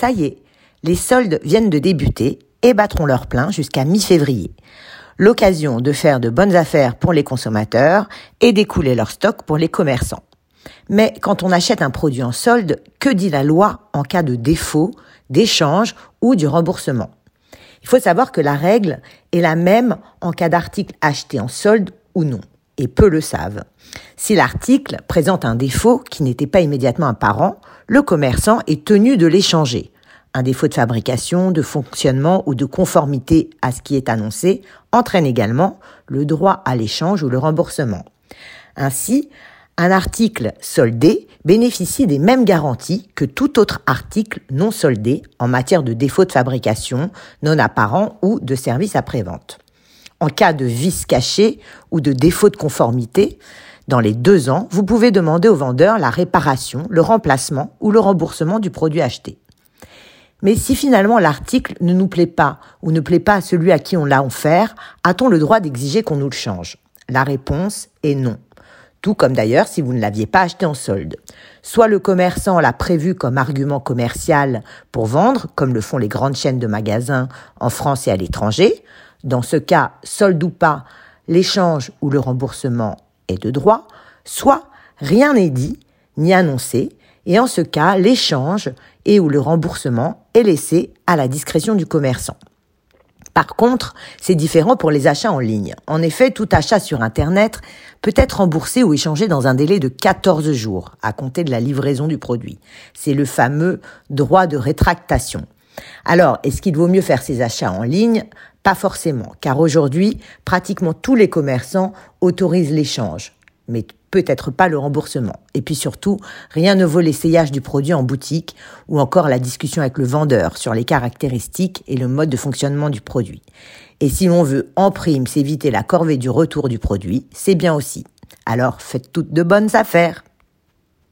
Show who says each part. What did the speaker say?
Speaker 1: Ça y est, les soldes viennent de débuter et battront leur plein jusqu'à mi-février. L'occasion de faire de bonnes affaires pour les consommateurs et d'écouler leur stock pour les commerçants. Mais quand on achète un produit en solde, que dit la loi en cas de défaut, d'échange ou du remboursement? Il faut savoir que la règle est la même en cas d'article acheté en solde ou non, et peu le savent. Si l'article présente un défaut qui n'était pas immédiatement apparent, le commerçant est tenu de l'échanger. Un défaut de fabrication, de fonctionnement ou de conformité à ce qui est annoncé entraîne également le droit à l'échange ou le remboursement. Ainsi, un article soldé bénéficie des mêmes garanties que tout autre article non soldé en matière de défaut de fabrication, non apparent ou de service après-vente. En cas de vice caché ou de défaut de conformité, dans les deux ans, vous pouvez demander au vendeur la réparation, le remplacement ou le remboursement du produit acheté. Mais si finalement l'article ne nous plaît pas ou ne plaît pas à celui à qui on l'a offert, a-t-on le droit d'exiger qu'on nous le change? La réponse est non tout comme d'ailleurs si vous ne l'aviez pas acheté en solde. Soit le commerçant l'a prévu comme argument commercial pour vendre, comme le font les grandes chaînes de magasins en France et à l'étranger. Dans ce cas, solde ou pas, l'échange ou le remboursement est de droit. Soit rien n'est dit ni annoncé, et en ce cas, l'échange et ou le remboursement est laissé à la discrétion du commerçant. Par contre, c'est différent pour les achats en ligne. En effet, tout achat sur Internet peut être remboursé ou échangé dans un délai de 14 jours à compter de la livraison du produit. C'est le fameux droit de rétractation. Alors, est-ce qu'il vaut mieux faire ses achats en ligne? Pas forcément, car aujourd'hui, pratiquement tous les commerçants autorisent l'échange. Mais peut-être pas le remboursement. Et puis surtout, rien ne vaut l'essayage du produit en boutique ou encore la discussion avec le vendeur sur les caractéristiques et le mode de fonctionnement du produit. Et si l'on veut en prime s'éviter la corvée du retour du produit, c'est bien aussi. Alors faites toutes de bonnes affaires.